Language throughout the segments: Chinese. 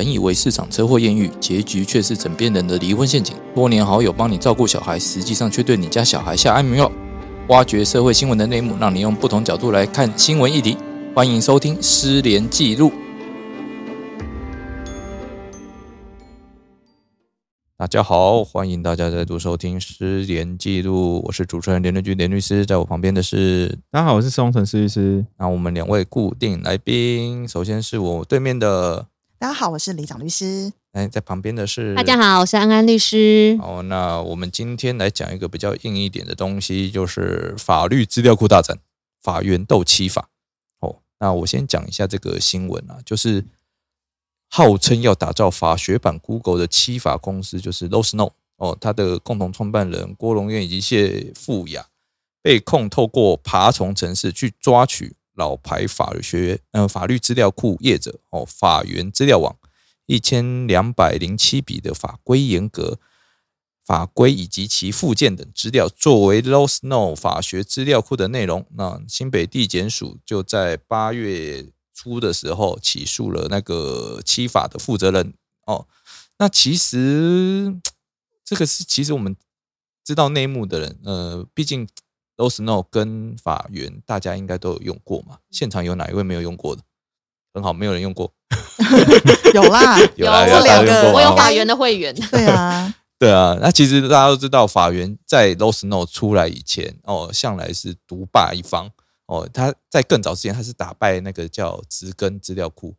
本以为市场车祸艳遇，结局却是枕边人的离婚陷阱。多年好友帮你照顾小孩，实际上却对你家小孩下安眠药。挖掘社会新闻的内幕，让你用不同角度来看新闻议题。欢迎收听《失联记录》。大家好，欢迎大家再度收听《失联记录》，我是主持人连连居连律师，在我旁边的是大家好，我是宋城施律师。那我们两位固定来宾，首先是我对面的，大家好，我是李长律师。哎，在旁边的是大家好，我是安安律师。好，那我们今天来讲一个比较硬一点的东西，就是法律资料库大战，法院斗欺法。哦，那我先讲一下这个新闻啊，就是号称要打造法学版 Google 的欺法公司，就是 l o s n o 哦，它的共同创办人郭荣渊以及谢富雅被控透过爬虫程式去抓取老牌法学呃法律资料库业者哦法源资料网。一千两百零七笔的法规严格法规以及其附件等资料，作为 low snow 法学资料库的内容。那新北地检署就在八月初的时候起诉了那个七法的负责人。哦，那其实这个是其实我们知道内幕的人，呃，毕竟 Law Snow 跟法源大家应该都有用过嘛。现场有哪一位没有用过的？很好，没有人用过。有啦，有啦我两个我有法源的会员。对啊，对啊。那其实大家都知道，法源在 l o s n o 出来以前，哦，向来是独霸一方。哦，他在更早之前，他是打败那个叫植根资料库。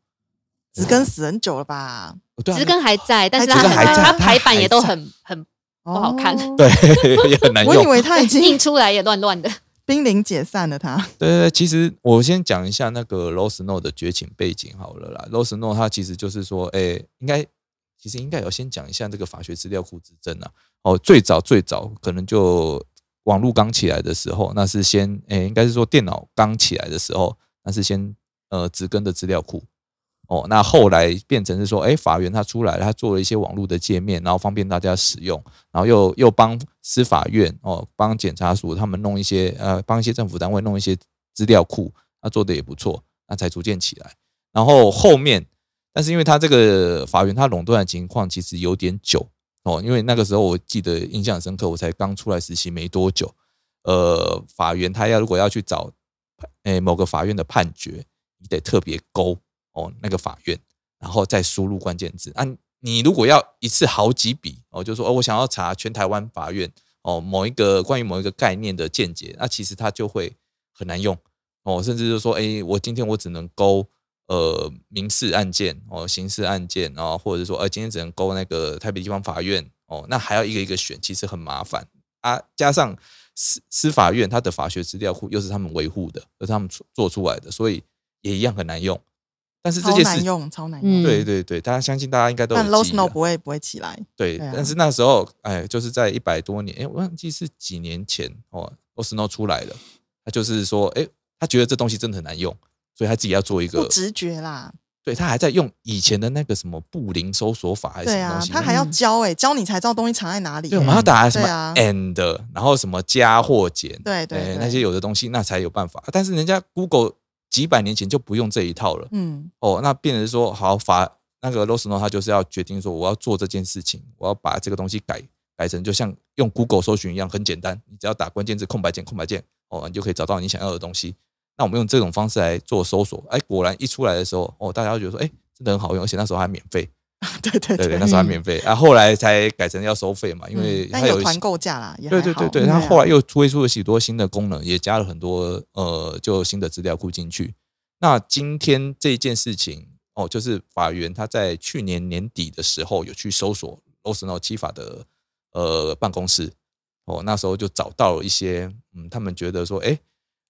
植根死很久了吧？植根还在，但是植它根还在它排版也都很很不好看，哦对 也很难我以。为他已经印出来也乱乱的。濒临解散了他。对对对，其实我先讲一下那个 Rose n o 的绝情背景好了啦。Rose n o 它其实就是说，哎，应该其实应该要先讲一下这个法学资料库之争啊。哦，最早最早可能就网络刚起来的时候，那是先，哎，应该是说电脑刚起来的时候，那是先呃植根的资料库。哦，那后来变成是说，哎，法院他出来了，它做了一些网络的界面，然后方便大家使用，然后又又帮司法院哦，帮检察署他们弄一些呃，帮一些政府单位弄一些资料库，那做的也不错，那才逐渐起来。然后后面，但是因为它这个法院它垄断的情况其实有点久哦，因为那个时候我记得印象深刻，我才刚出来实习没多久，呃，法院他要如果要去找诶某个法院的判决，你得特别勾。哦，那个法院，然后再输入关键字。啊，你如果要一次好几笔，哦，就说哦，我想要查全台湾法院哦某一个关于某一个概念的见解，那其实它就会很难用哦，甚至就说，哎，我今天我只能勾呃民事案件哦，刑事案件，然后或者说，呃，今天只能勾那个台北地方法院哦，那还要一个一个选，其实很麻烦啊。加上司司法院它的法学资料库又是他们维护的，又是他们做出来的，所以也一样很难用。但是这超件事，难用，超难嗯。用。对对对，大家相信大家应该都但 Low Snow 不会不会起来。对，但是那时候，哎，就是在一百多年，哎，我忘记是几年前哦 l o Snow 出来了，他就是说，哎，他觉得这东西真的很难用，所以他自己要做一个，直觉啦，对他还在用以前的那个什么布林搜索法还是什么东，西，他还要教哎，教你才知道东西藏在哪里。对，我们要打什么 and，然后什么加或减，对对。那些有的东西那才有办法，但是人家 Google 几百年前就不用这一套了，嗯，哦，那变成说好法那个 Rosno 他就是要决定说我要做这件事情，我要把这个东西改改成就像用 Google 搜寻一样很简单，你只要打关键字空白键空白键，哦，你就可以找到你想要的东西。那我们用这种方式来做搜索，哎，果然一出来的时候，哦，大家都觉得说，哎，真的很好用，而且那时候还免费，对对对对，那时候还免费，啊，后来才改成要收费嘛，因为它有团购价啦，对对对对，它后来又推出了许多新的功能，也加了很多呃，就新的资料库进去。那今天这件事情哦，就是法院他在去年年底的时候有去搜索 l o s n o 七法的呃办公室哦，那时候就找到了一些嗯，他们觉得说，哎，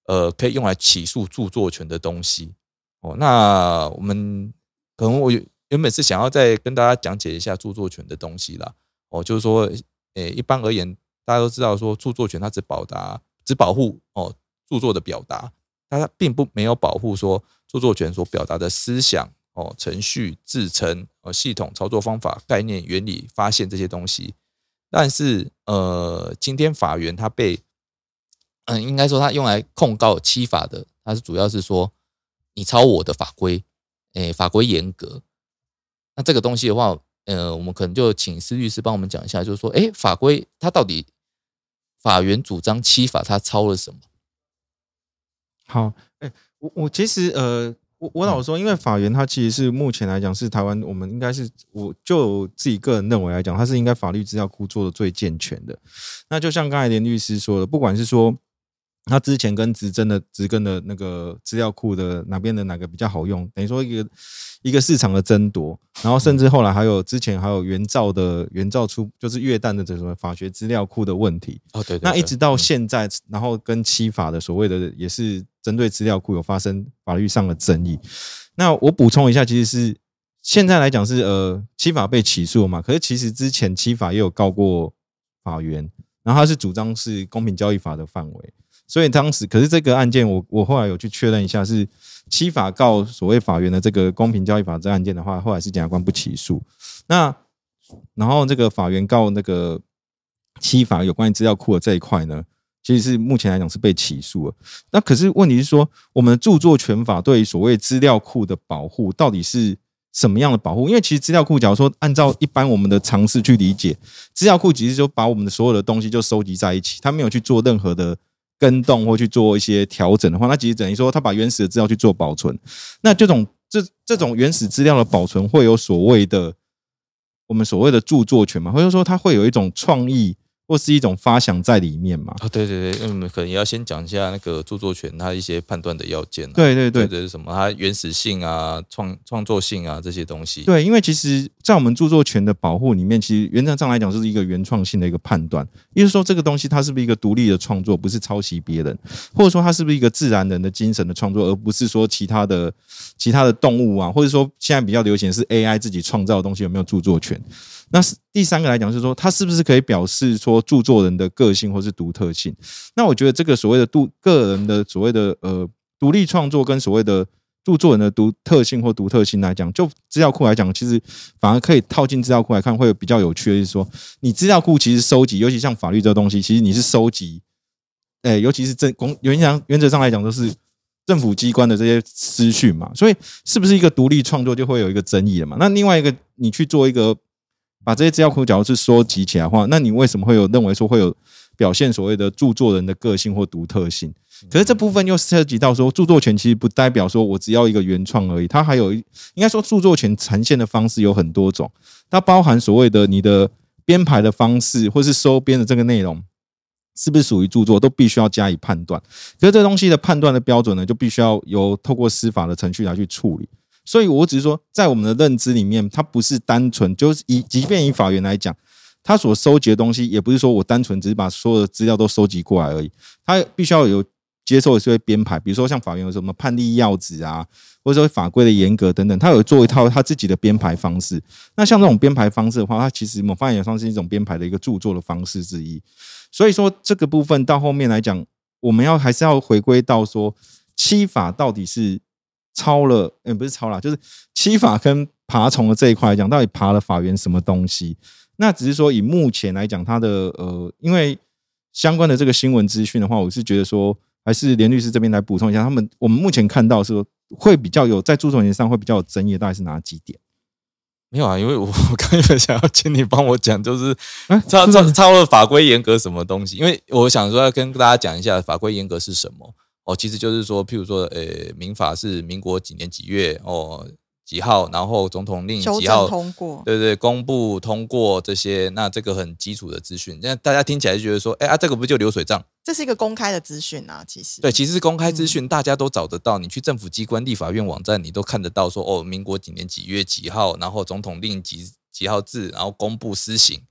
呃，可以用来起诉著作权的东西哦。那我们可能我原本是想要再跟大家讲解一下著作权的东西啦，哦，就是说，诶，一般而言，大家都知道说著作权它只保达只保护哦著作的表达，它并不没有保护说著作权所表达的思想哦、程序、制成、呃系统、操作方法、概念、原理、发现这些东西。但是呃，今天法院它被嗯，应该说它用来控告欺法的，它是主要是说你抄我的法规，诶，法规严格，那这个东西的话，呃，我们可能就请施律师帮我们讲一下，就是说，哎，法规它到底法院主张七法它抄了什么？好，哎、我我其实呃，我我老实说，因为法源它其实是目前来讲是台湾，我们应该是我就自己个人认为来讲，它是应该法律资料库做的最健全的。那就像刚才连律师说的，不管是说他之前跟执政的执根的那个资料库的哪边的哪个比较好用，等于说一个一个市场的争夺，然后甚至后来还有之前还有原造的原造出就是越旦的这什么法学资料库的问题，哦，对。对那一直到嗯。现在，然后跟七法的所谓的也是针对资料库有发生法律上的争议。那我补充一下，其实是现在来讲是呃七法被起诉了嘛，可是其实之前七法也有告过法院，然后他是主张是公平交易法的范围，所以当时可是这个案件我我后来有去确认一下，是七法告所谓法院的这个公平交易法这案件的话，后来是检察官不起诉。那然后这个法院告那个七法有关于资料库的这一块呢，其实是目前来讲是被起诉了。那可是问题是说，我们的著作权法对于所谓资料库的保护到底是什么样的保护？因为其实资料库，假如说按照一般我们的常识去理解，资料库其实就把我们的所有的东西就收集在一起，它没有去做任何的跟动或去做一些调整的话，那其实等于说他把原始的资料去做保存。那这种这这种原始资料的保存会有所谓的我们所谓的著作权嘛，或者说它会有一种创意或是一种发想在里面嘛？啊，对对对，嗯，可能也要先讲一下那个著作权它一些判断的要件、啊。对对对这是，什么它原始性啊、创创作性啊这些东西。对，因为其实，在我们著作权的保护里面，其实原则上来讲就是一个原创性的一个判断，也就是说，这个东西它是不是一个独立的创作，不是抄袭别人，或者说它是不是一个自然人的精神的创作，而不是说其他的其他的动物啊，或者说现在比较流行的是 AI 自己创造的东西有没有著作权？那是第三个来讲，是说它是不是可以表示说著作人的个性或是独特性？那我觉得这个所谓的独个人的所谓的呃独立创作跟所谓的著作人的独特性或独特性来讲，就资料库来讲，其实反而可以套进资料库来看，会比较有趣的是说，你资料库其实收集，尤其像法律这东西，其实你是收集，诶、尤其是政公原上原则上来讲都是政府机关的这些资讯嘛，所以是不是一个独立创作就会有一个争议了嘛？那另外一个，你去做一个把这些资料库假如是收集起来的话，那你为什么会有认为说会有表现所谓的著作人的个性或独特性？可是这部分又涉及到说，著作权其实不代表说我只要一个原创而已，它还有应该说著作权呈现的方式有很多种，它包含所谓的你的编排的方式，或是收编的这个内容。是不是属于著作，都必须要加以判断。可是这东西的判断的标准呢，就必须要由透过司法的程序来去处理。所以我只是说，在我们的认知里面，它不是单纯就是以，即便以法院来讲，他所收集的东西，也不是说我单纯只是把所有的资料都收集过来而已，他必须要有接受的这些编排，比如说像法院有什么判例要旨啊，或者说法规的严格等等，他有做一套他自己的编排方式。那像这种编排方式的话，它其实某方面也算是一种编排的一个著作的方式之一。所以说这个部分到后面来讲，我们要还是要回归到说七法到底是抄了，嗯、不是超了，就是七法跟爬虫的这一块来讲，到底爬了法源什么东西？那只是说以目前来讲，它的呃，因为相关的这个新闻资讯的话，我是觉得说，还是连律师这边来补充一下，他们我们目前看到是说会比较有在著作权上会比较有争议的，大概是哪几点？没有啊，因为我 我刚原本想要请你帮我讲，就是哎超超超了法规严格什么东西？因为我想说要跟大家讲一下法规严格是什么哦，其实就是说，譬如说，呃，民法是民国几年几月哦几号，然后总统令几号通过，对对，公布通过这些，那这个很基础的资讯，那大家听起来就觉得说，哎啊，这个不就流水账？这是一个公开的资讯啊，其实对，其实是公开资讯，大家都找得到。你去政府机关、立法院网站，你都看得到说，哦，民国几年几月几号，然后总统令几几号字，然后公布施行，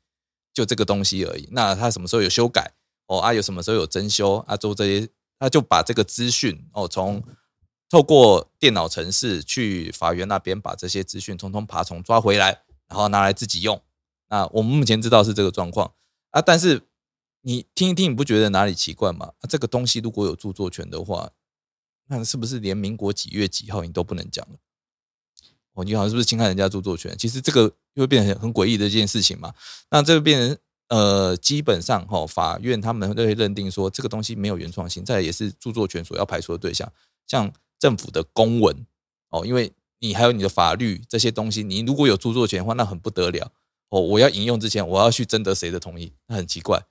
就这个东西而已。那他什么时候有修改？哦啊，有什么时候有增修啊？做这些，他就把这个资讯哦，从透过电脑程式去法院那边把这些资讯通通爬虫抓回来，然后拿来自己用。那我们目前知道是这个状况啊，但是你听一听，你不觉得哪里奇怪吗？这个东西如果有著作权的话，那是不是连民国几月几号你都不能讲了？哦，你好像是不是侵害人家著作权？其实这个就会变成很诡异的一件事情嘛。那这个变成呃，基本上哈、法院他们都会认定说这个东西没有原创性，再也是著作权所要排除的对象，像政府的公文哦，因为你还有你的法律这些东西，你如果有著作权的话，那很不得了哦。我要引用之前，我要去征得谁的同意，那很奇怪。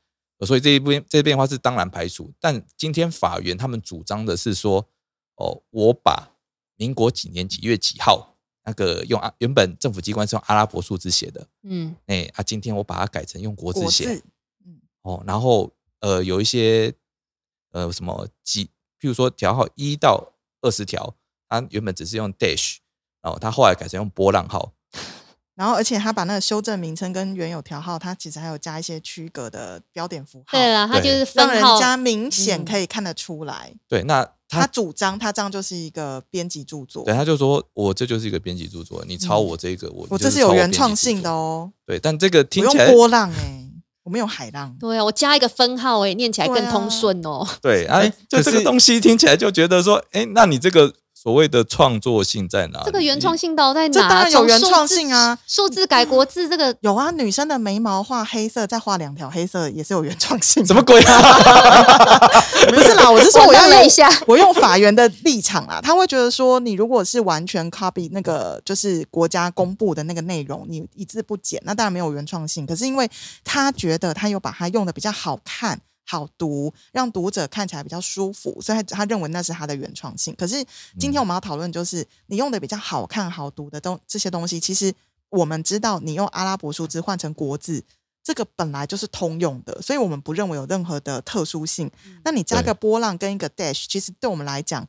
所以这一边这边的话是当然排除，但今天法院他们主张的是说，哦，我把民国几年几月几号那个用阿原本政府机关是用阿拉伯数字写的，嗯，哎啊，今天我把它改成用国字写，嗯，哦，然后呃有一些呃什么几，譬如说条号一到二十条，它原本只是用 dash，然后它后来改成用波浪号，然后而且他把那个修正名称跟原有条号，他其实还有加一些区隔的标点符号，对了，他就是分让人号，家明显嗯可以看得出来。对，那他他主张他这样就是一个编辑著作对，他就说我这就是一个编辑著作，你抄我这个，我我就这是有原创性的，哦，对，但这个听起来波浪哎，我没有海浪。对啊，我加一个分号，哎，念起来更通顺哦。对 啊哎，就这个东西听起来就觉得说，哎，那你这个所谓的创作性在哪里？这个原创性到底在哪？这当然有原创性啊，数字改国字这个有啊，女生的眉毛画黑色，再画两条黑色，也是有原创性的。什么鬼啊？不是啦，我是说我我要用愣了一下我用法院的立场啦，他会觉得说，你如果是完全 copy 那个就是国家公布的那个内容，你一字不减，那当然没有原创性。可是因为他觉得他有把它用的比较好看。好读，让读者看起来比较舒服，所以他他认为那是他的原创性。可是今天我们要讨论就是你用的比较好看、好读的东这些东西，其实我们知道你用阿拉伯数字换成国字，这个本来就是通用的，所以我们不认为有任何的特殊性。那你加对个波浪跟一个 dash，其实对我们来讲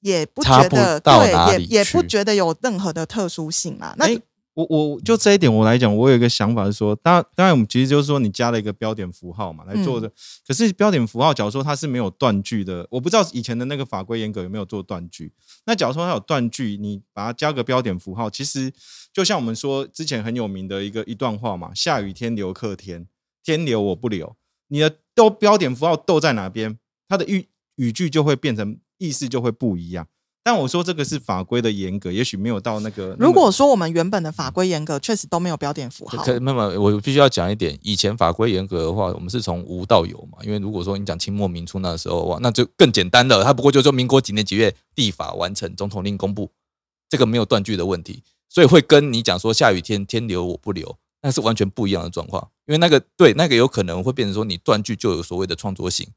也不觉得对，也也不去觉得有任何的特殊性嘛。那、哎我我就这一点我来讲，我有一个想法是说，当然当然我们其实就是说你加了一个标点符号嘛来做的，可是标点符号假如说它是没有断句的，我不知道以前的那个法规严格有没有做断句。那假如说它有断句，你把它加个标点符号，其实就像我们说之前很有名的一个一段话嘛，下雨天留客天，天留我不留，你的逗标点符号逗在哪边，它的语语句就会变成意思就会不一样。但我说这个是法规的严格，也许没有到那个。那如果说我们原本的法规严格，确实都没有标点符号。可那么我必须要讲一点，以前法规严格的话，我们是从无到有嘛。因为如果说你讲清末民初那时候哇，那就更简单了。它不过就说民国几年几月地法完成，总统令公布，这个没有断句的问题，所以会跟你讲说下雨天天留我不留，那是完全不一样的状况。因为那个对那个有可能会变成说你断句就有所谓的创作性，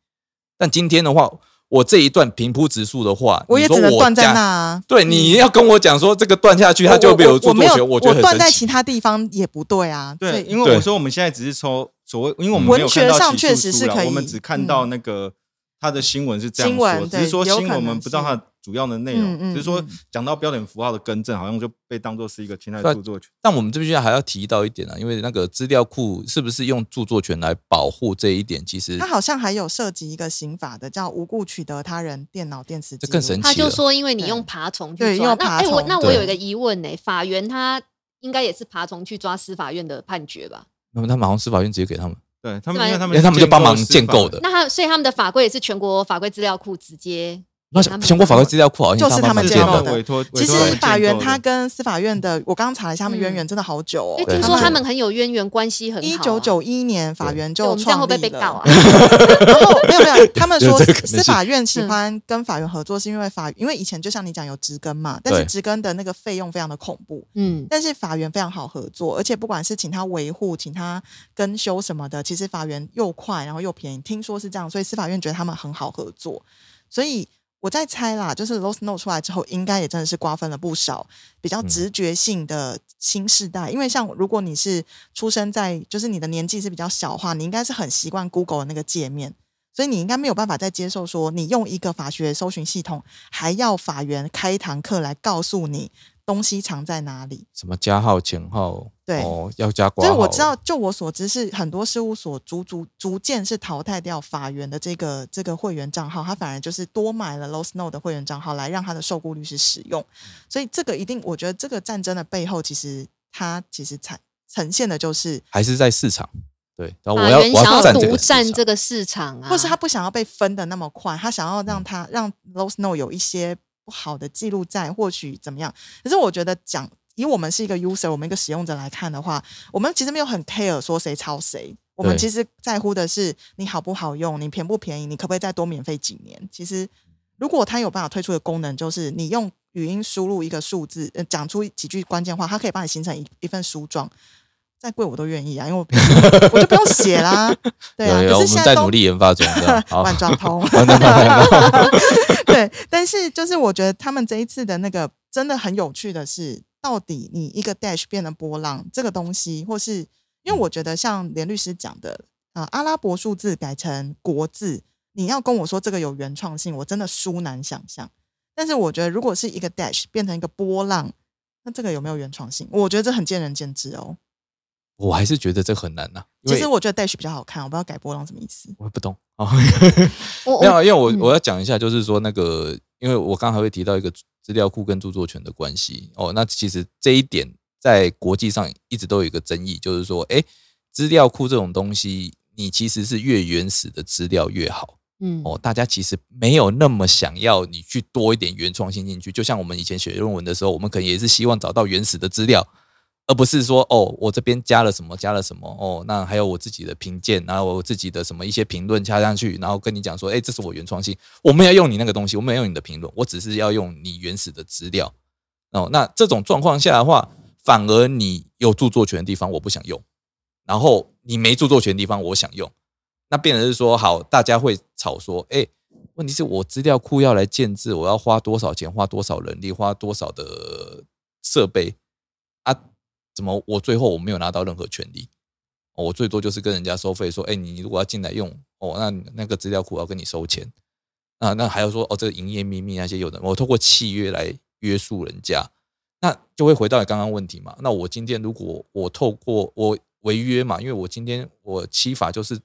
但今天的话，我这一段平铺直述的话，我也只能断在那啊。对，你要跟我讲说这个断下去，它就没有著我没有，作权，我觉得断在其他地方也不对啊。对，因为我说我们现在只是抽所谓，因为我们文没有看到学上起诉确实是可以我们只看到那个他的新闻是这样新闻说，只是说新闻我们不知道它主要的内嗯容，嗯只是说嗯。讲到标点符号的更正，好像就被当做是一个侵害对著作权。但我们这边还要提到一点啊，因为那个资料库是不是用著作权来保护这一点，其实它好像还有涉及一个刑法的，叫无故取得他人电脑电池。这更神奇他就了说，因为你用爬虫去对抓，那哎，用爬虫。我那我有一个疑问呢，法院他应该也是爬虫去抓司法院的判决吧？那么他们好像司法院直接给他们，对他们，因为他们因为他们就帮忙建建构的。那他所以他们的法规也是全国法规资料库直接那全国法规资料库好像就是他们建的其实法院他跟司法院的，我刚刚查了一下，他们渊源真的好久哦因为。听说他们很有渊源，关系很好啊。一九九一年法院就我们这样会创立了。不会被告啊？然后没有没有，他们 说司法院喜欢跟法院合作，是因为法因为以前就像你讲有职根嘛，但是对职根的那个费用非常的恐怖，嗯，但是法院非常好合作，而且不管是请他维护、请他更修什么的，其实法院又快然后又便宜，听说是这样，所以司法院觉得他们很好合作。所以我在猜啦，就是 Lost Note 出来之后，应该也真的是瓜分了不少比较嗯直觉性的新世代。因为像如果你是出生在，就是你的年纪是比较小的话，你应该是很习惯 Google 的那个界面。所以你应该没有办法再接受说，你用一个法学搜寻系统，还要法院开一堂课来告诉你东西藏在哪里。什么加号、前号，对哦，要加挂号。所以我知道，就我所知是很多事务所逐逐逐渐是淘汰掉法源的这个这个会员账号，他反而就是多买了 Low Snow 的会员账号来让他的受雇律师使用。所以这个一定，我觉得这个战争的背后，其实它其实呈呈现的就是，还是在市场。对，然后想我占这独个占这个市场啊，或是他不想要被分的那么快，他想要嗯让他让 Low Snow 有一些不好的记录在，或许怎么样？可是我觉得讲以我们是一个 user，我们一个使用者来看的话，我们其实没有很 care 说谁抄谁。我们其实在乎的是你好不好用，你便不便宜，你可不可以再多免费几年？其实，如果它有办法推出的功能，就是你用语音输入一个数字，呃，讲出几句关键话，它可以帮你形成一一份书状。再贵我都愿意啊，因为我不我就不用写啦，对啊。有有我们可是现都在努力研发中万状通。万状通 对，但是就是我觉得他们这一次的那个真的很有趣的是，到底你一个 dash 变成波浪这个东西，或是因为我觉得像连律师讲的，啊、阿拉伯数字改成国字，你要跟我说这个有原创性，我真的殊难想象。但是我觉得如果是一个 dash 变成一个波浪，那这个有没有原创性？我觉得这很见仁见智哦。我还是觉得这很难呐、其实我觉得 dash 比较好看，我不知道改波浪什么意思。我也不懂啊。我没有，因为嗯我我要讲一下，就是说那个，因为我刚才会提到一个资料库跟著作权的关系哦。那其实这一点在国际上一直都有一个争议，就是说，哎，资料库这种东西，你其实是越原始的资料越好嗯哦。大家其实没有那么想要你去多一点原创性进去，就像我们以前写论文的时候，我们可能也是希望找到原始的资料。而不是说哦，我这边加了什么，加了什么哦，那还有我自己的评鉴，然后我自己的什么一些评论加上去，然后跟你讲说，哎，这是我原创性，我没有用你那个东西，我没有用你的评论，我只是要用你原始的资料哦。那这种状况下的话，反而你有著作权的地方我不想用，然后你没著作权的地方我想用，那变成是说，好，大家会吵说，哎，问题是我资料库要来建制，我要花多少钱，花多少人力，花多少的设备？怎么我最后我没有拿到任何权利？哦，我最多就是跟人家收费，说，哎，你如果要进来用，哦，那那个资料库要跟你收钱啊，那还要说，哦，这个营业秘密那些有的，我透过契约来约束人家，那就会回到你刚刚问题嘛。那我今天如果我透过我违约嘛，因为我今天我欺法就是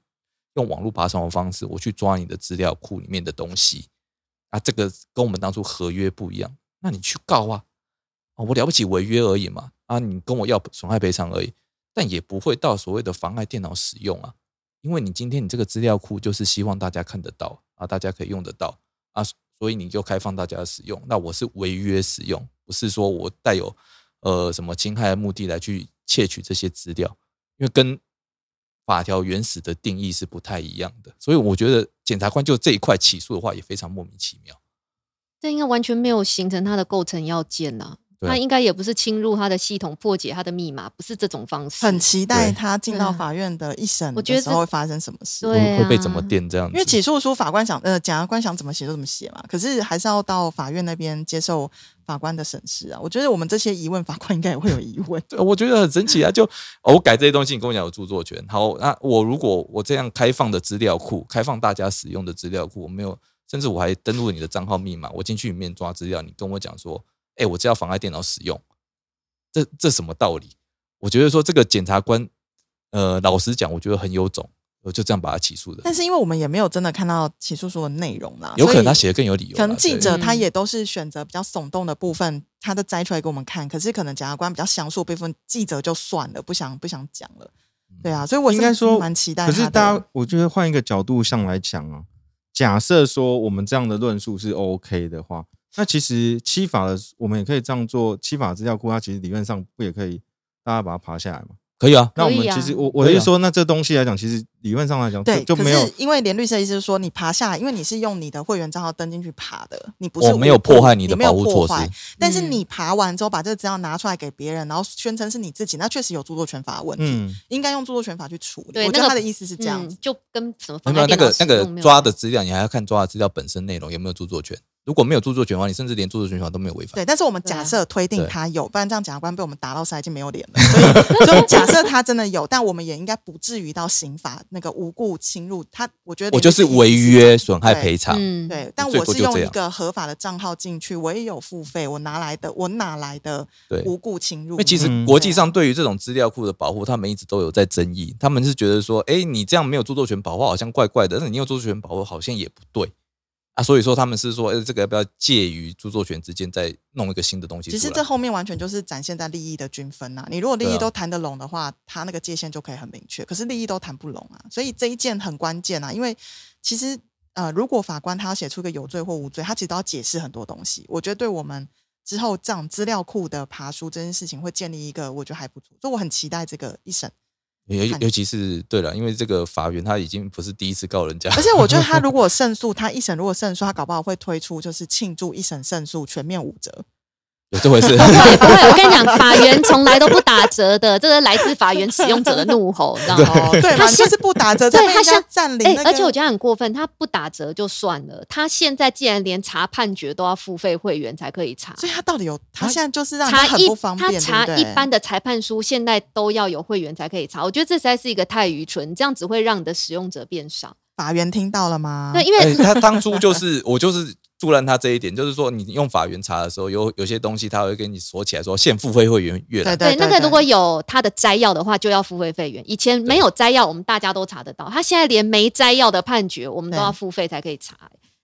用网络爬虫的方式，我去抓你的资料库里面的东西啊，这个跟我们当初合约不一样，那你去告啊，哦，我了不起违约而已嘛，啊，你跟我要损害赔偿而已，但也不会到所谓的妨碍电脑使用啊，因为你今天你这个资料库就是希望大家看得到啊，大家可以用得到啊，所以你就开放大家使用。那我是违约使用，不是说我带有呃什么侵害的目的来去窃取这些资料，因为跟法条原始的定义是不太一样的。所以我觉得检察官就这一块起诉的话也非常莫名其妙。这应该完全没有形成它的构成要件呐、它应该也不是侵入他的系统，破解他的密码，不是这种方式。很期待他进到法院的一审我觉得这的时候会发生什么事。对会会被怎么啊电这样子？因为起诉书法官想呃检察官想怎么写就怎么写嘛，可是还是要到法院那边接受法官的审视啊。我觉得我们这些疑问，法官应该也会有疑问。对，我觉得很神奇啊！就、哦我改这些东西，你跟我讲有著作权。好，那我如果我这样开放的资料库，开放大家使用的资料库，我没有，甚至我还登录你的账号密码，我进去里面抓资料，你跟我讲说，哎，我只要妨碍电脑使用，这这什么道理？我觉得说这个检察官，呃，老实讲，我觉得很有种，我就这样把他起诉的。但是因为我们也没有真的看到起诉书的内容啦，有可能他写的更有理由，可能记者他也都是选择比较耸动的部分，他都摘出来给我们看。可是可能检察官比较详述的部分，记者就算了，不想不想讲了。对啊，所以我是应该说蛮期待可。是大家，我觉得换一个角度上来讲啊，假设说我们这样的论述是 OK 的话，那其实七法的我们也可以这样做。七法资料库它其实理论上不也可以大家把它爬下来嘛？可以啊，那我们其实我我的意思说，那这东西来讲，其实理论上来讲对，就没有因为连律师的意思是说，你爬下来，因为你是用你的会员账号登进去爬的，你不是我没有破坏你的保护措施，但是嗯你爬完之后把这个资料拿出来给别人，然后宣称是你自己，那确实有著作权法的问题，嗯，应该用著作权法去处理。我觉得他的意思是这样子嗯，。就跟什么没有那个那个抓的资料，你还要看抓的资料本身内容有没有著作权。如果没有著作权的话，你甚至连著作权法都没有违反。对，但是我们假设推定他有，不然这样检察官被我们打到塞已经没有脸了。所以，所以假设他真的有，但我们也应该不至于到刑法那个无故侵入他。我觉得我就是违约损害对赔偿。嗯，对，但我是用一个合法的账号进去，我也有付费，我拿来的，我哪来的对无故侵入呢？因为其实嗯国际上对于这种资料库的保护，他们一直都有在争议。他们是觉得说，哎，你这样没有著作权保护，好像怪怪的；但是你有著作权保护，好像也不对啊。所以说，他们是说，哎，这个要不要介于著作权之间再弄一个新的东西？其实这后面完全就是展现在利益的均分呐、你如果利益都谈得拢的话，他那个界限就可以很明确。可是利益都谈不拢啊，所以这一件很关键啊。因为其实呃，如果法官他要写出一个有罪或无罪，他其实都要解释很多东西。我觉得对我们之后这样资料库的爬书这件事情，会建立一个我觉得还不错，所以我很期待这个一审。看尤尤其是对了，因为这个法院他已经不是第一次告人家，而且我觉得他 如果胜诉，他一审如果胜诉，他搞不好会推出就是庆祝一审胜诉全面五折。有这回事。不会不会，我跟你讲，法源从来都不打折的，这是来自法源使用者的怒吼，你知道吗？哦，对，他现就是不打折，对他这边应该现哎、占领那个。而且我觉得很过分，他不打折就算了，他现在竟然连查判决都要付费会员才可以查。所以他到底有，他他现在就是让查很一不方便，他查对不对一般的裁判书，现在都要有会员才可以查。我觉得这实在是一个太愚蠢，这样只会让你的使用者变少。法院听到了吗？对，因为哎，他当初就是我就是助澜他这一点，就是说你用法源查的时候，有有些东西他会给你锁起来说现付费会员阅览。对对，那个如果有他的摘要的话，就要付费费员。以前没有摘要，我们大家都查得到。他现在连没摘要的判决，我们都要付费才可以查。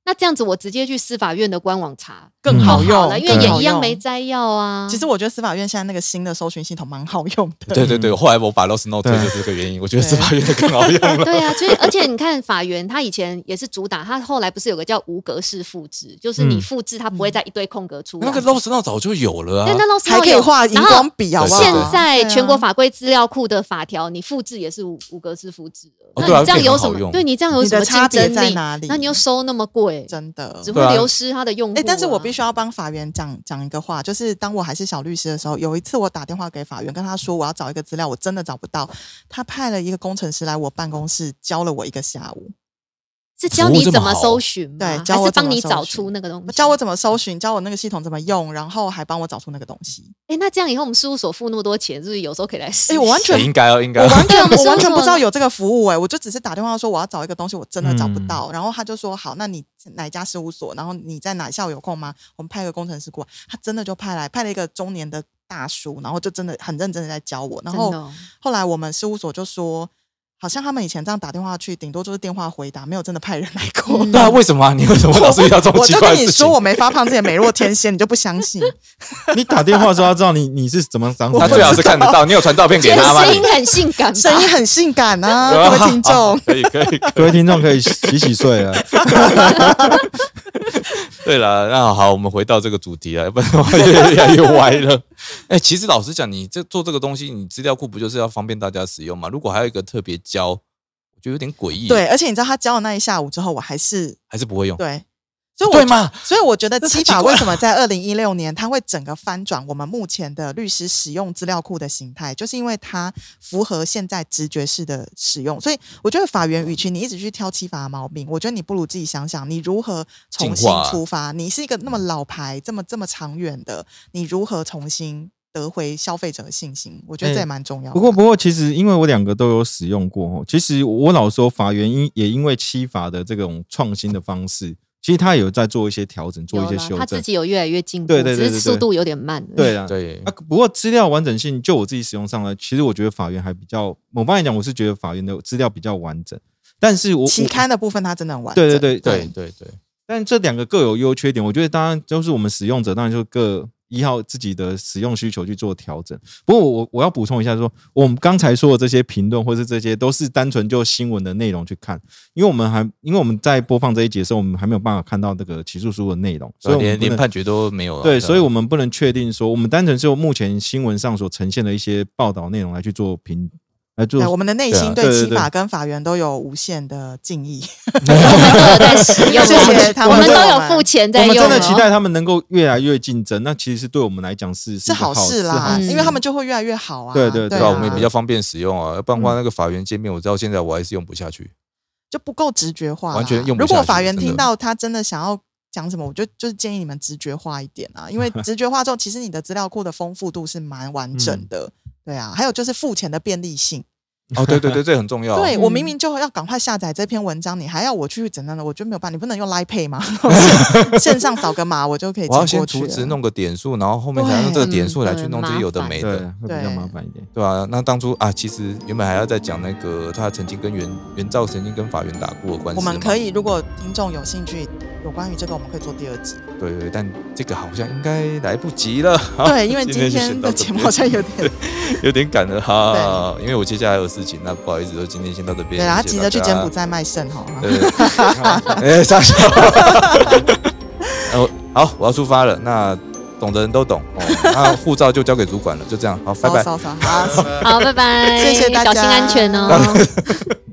那这样子，我直接去司法院的官网查更好用了，因为也一样没摘要啊。其实我觉得司法院现在那个新的搜寻系统蛮好用的。对对对，后来我把 Lost Note 推就是这个原因，我觉得司法院的更好用了。对啊，所以而且你看法源，他以前也是主打，他后来不是有个叫无格式复制，就是你嗯复制它不会在一堆空格出来。那个 Lost Note 早就有了啊对，。那 Lost 还可以画荧然后光笔，好不好？现在全国法规资料库的法条，你复制也是无无格式复制的。那哦对啊你这样有什？么对你这样有什么差别竞争力？在哪里？那你又收那么贵，真的。只会流失他的用户啊。哎、但是我必须要帮法院讲讲一个话，就是当我还是小律师的时候，有一次我打电话给法院，跟他说我要找一个资料，我真的找不到，他派了一个工程师来我办公室教了我一个下午，是教你怎么搜寻，对教我还是帮你找出那个东西？教我怎么搜寻，教我那个系统怎么用，然后还帮我找出那个东西。哎，那这样以后我们事务所付那么多钱，是不是有时候可以来试哎、一下？我完全应该哦，应该完全我我完全不知道有这个服务哎、我就只是打电话说我要找一个东西，我真的找不嗯到。然后他就说好，那你哪家事务所？然后你在哪下午有空吗？我们派一个工程师过来，他真的就派来派了一个中年的大叔，然后就真的很认真的在教我。然后哦后来我们事务所就说，好像他们以前这样打电话去，顶多就是电话回答，没有真的派人来过。嗯对啊，为什么啊？你为什么老是遇到这种我奇就跟你说，怪的事情？我没发胖，之前美若天仙，你就不相信？你打电话的时候要知道你你是怎么长他最好是看得到，你有传照片给他吗？声音很性感吧，声音很性感啊，各位听众。可以可以。各位听众可以洗洗睡了。对了，那好，我们回到这个主题啊，不然的话越越来越歪了。哎、其实老实讲，你这做这个东西，你资料库不就是要方便大家使用吗？如果还有一个特别教，我觉得有点诡异。，对，而且你知道他教了那一下午之后，我还是还是不会用。对，所以我对嘛？所以我觉得七法为什么在二零一六年它会整个翻转我们目前的律师使用资料库的形态，就是因为它符合现在直觉式的使用。所以我觉得法源与其你一直去挑七法的毛病，我觉得你不如自己想想，你如何重新出发。你是一个那么老牌、这么这么长远的，你如何重新得回消费者的信心？我觉得这哎也蛮重要的。不过，不过，其实因为我两个都有使用过哦，其实我老说法源因也因为七法的这种创新的方式，其实他有在做一些调整，做一些修正。他自己有越来越进步，对对对对只是速度有点慢。对啊，对啊，不过资料完整性，就我自己使用上来，其实我觉得法院还比较，某方面讲，我是觉得法院的资料比较完整。但是我期刊的部分它真的很完整。对对对对对对，但这两个各有优缺点，我觉得当然就是我们使用者当然就各依靠自己的使用需求去做调整。不过我我要补充一下说，我们刚才说的这些评论或是这些都是单纯就新闻的内容去看，因为我们还因为我们在播放这一节的时候，我们还没有办法看到这个起诉书的内容，所以连连判决都没有啊。对，啊所以我们不能确定说，我们单纯是用目前新闻上所呈现的一些报道内容来去做评来做对，我们的内心对对对对七法跟法源都有无限的敬意。我们都有在使用哦，谢谢他们我们都有付钱在用哦。我们真的期待他们能够越来越竞争，那其实是对我们来讲是是好事啦，是好嗯因为他们就会越来越好啊。对对对对啊，啊，我们也比较方便使用啊。要不然的话，嗯那个法源界面，我知道现在我还是用不下去。就不够直觉化，完全用不如果法院听到他真的想要讲什么，我就就是建议你们直觉化一点啊，因为 直觉化之后，其实你的资料库的丰富度是蛮完整嗯的。对啊，还有就是付钱的便利性。哦，对对对，这很重要。对嗯我明明就要赶快下载这篇文章，你还要我去怎样的？我觉得没有办法，你不能用 Line Pay 吗？线上扫个码我就可以我要先寄过去了。储值弄个点数，然后后面才用这个点数来去弄这些有的没的，，会比较麻烦一点。对吧、那当初啊，其实原本还要再讲那个他曾经跟原原照曾经跟法院打过的官司，我们可以，如果听众有兴趣，有关于这个，我们可以做第二集。对对，但这个好像应该来不及了。对，因为 今今天的节目好像有点 有点赶了哈，因为我接下来有事情，那不好意思，就今天先到这边。对啊，急着去柬埔寨卖肾哈。对，哎，傻笑。哦，好，我要出发了。那懂的人都懂哦。那护照就交给主管了，就这样。好，拜拜。好。好，拜拜，谢谢大家小心安全哦。